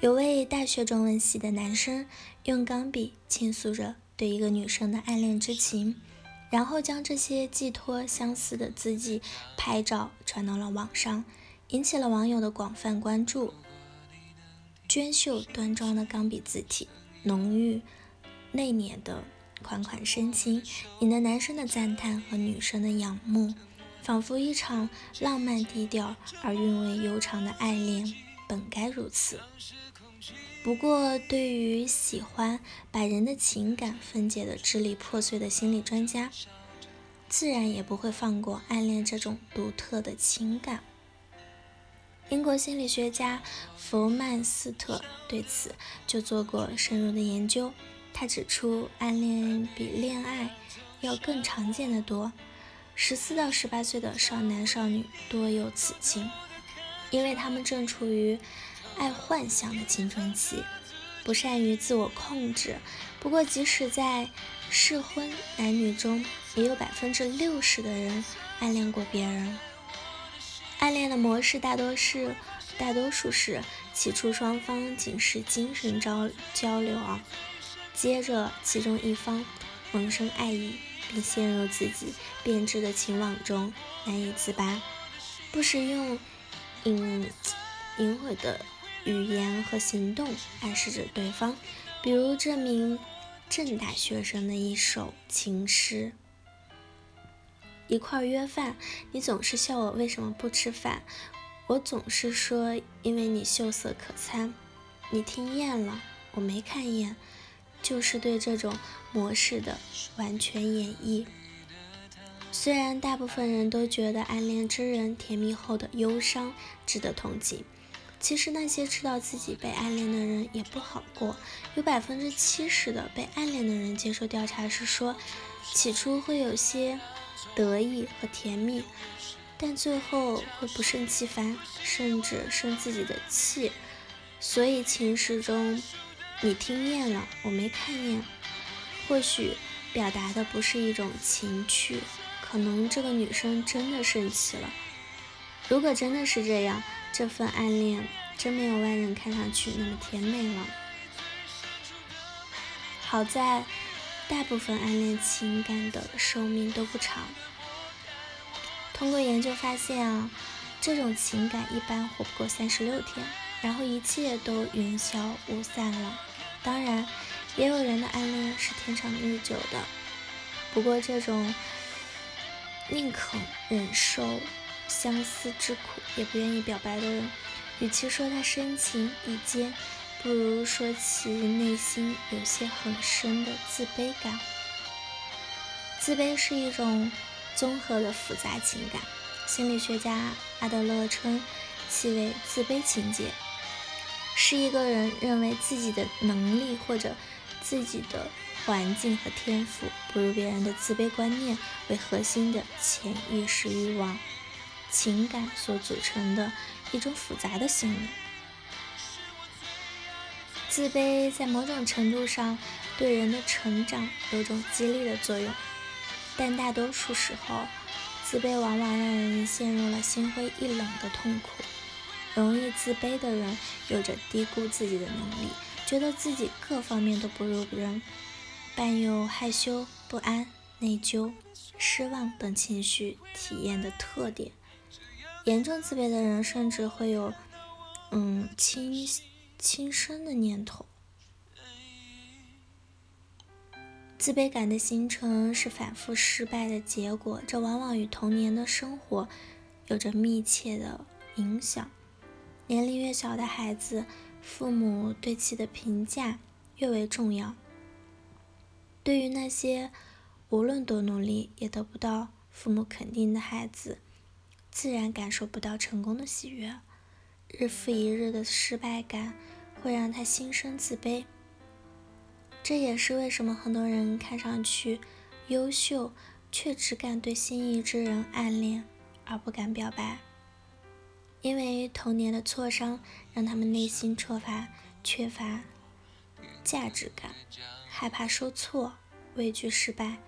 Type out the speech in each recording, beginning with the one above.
有位大学中文系的男生用钢笔倾诉着对一个女生的暗恋之情，然后将这些寄托相思的字迹拍照传到了网上，引起了网友的广泛关注。娟秀端庄的钢笔字体，浓郁内敛的款款深情，引得男生的赞叹和女生的仰慕，仿佛一场浪漫低调而韵味悠长的爱恋，本该如此。不过，对于喜欢把人的情感分解的支离破碎的心理专家，自然也不会放过暗恋这种独特的情感。英国心理学家弗曼斯特对此就做过深入的研究。他指出，暗恋比恋爱要更常见的多，十四到十八岁的少男少女多有此情，因为他们正处于。爱幻想的青春期，不善于自我控制。不过，即使在适婚男女中，也有百分之六十的人暗恋过别人。暗恋的模式大多是，大多数是起初双方仅是精神交交流啊，接着其中一方萌生爱意，并陷入自己编织的情网中难以自拔，不时用隐隐晦的。语言和行动暗示着对方，比如这名正大学生的一首情诗：一块约饭，你总是笑我为什么不吃饭，我总是说因为你秀色可餐。你听厌了，我没看厌，就是对这种模式的完全演绎。虽然大部分人都觉得暗恋之人甜蜜后的忧伤值得同情。其实那些知道自己被暗恋的人也不好过，有百分之七十的被暗恋的人接受调查时说，起初会有些得意和甜蜜，但最后会不胜其烦，甚至生自己的气。所以情诗中，你听厌了，我没看厌，或许表达的不是一种情趣，可能这个女生真的生气了。如果真的是这样。这份暗恋真没有外人看上去那么甜美了。好在，大部分暗恋情感的寿命都不长。通过研究发现啊，这种情感一般活不过三十六天，然后一切都云消雾散了。当然，也有人的暗恋是天长日久的。不过，这种宁可忍受。相思之苦也不愿意表白的人，与其说他深情已坚，不如说其内心有些很深的自卑感。自卑是一种综合的复杂情感，心理学家阿德勒称其为自卑情结，是一个人认为自己的能力或者自己的环境和天赋不如别人的自卑观念为核心的潜意识欲望。情感所组成的一种复杂的心理。自卑在某种程度上对人的成长有种激励的作用，但大多数时候，自卑往往让人陷入了心灰意冷的痛苦。容易自卑的人有着低估自己的能力，觉得自己各方面都不如人，伴有害羞、不安、内疚、失望等情绪体验的特点。严重自卑的人甚至会有，嗯，轻轻生的念头。自卑感的形成是反复失败的结果，这往往与童年的生活有着密切的影响。年龄越小的孩子，父母对其的评价越为重要。对于那些无论多努力也得不到父母肯定的孩子，自然感受不到成功的喜悦，日复一日的失败感会让他心生自卑。这也是为什么很多人看上去优秀，却只敢对心仪之人暗恋而不敢表白，因为童年的挫伤让他们内心缺乏缺乏价值感，害怕受挫，畏惧失败。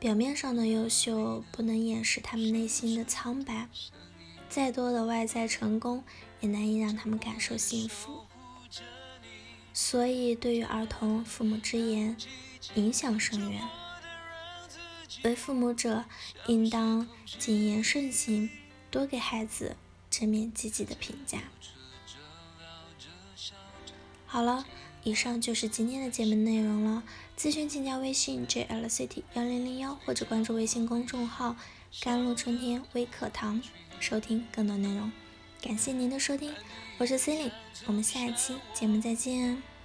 表面上的优秀不能掩饰他们内心的苍白，再多的外在成功也难以让他们感受幸福。所以对于儿童，父母之言影响深远。为父母者，应当谨言慎行，多给孩子正面积极的评价。好了，以上就是今天的节目内容了。咨询请加微信 jlct 幺零零幺，或者关注微信公众号“甘露春天微课堂”，收听更多内容。感谢您的收听，我是 c e l i n e 我们下一期节目再见。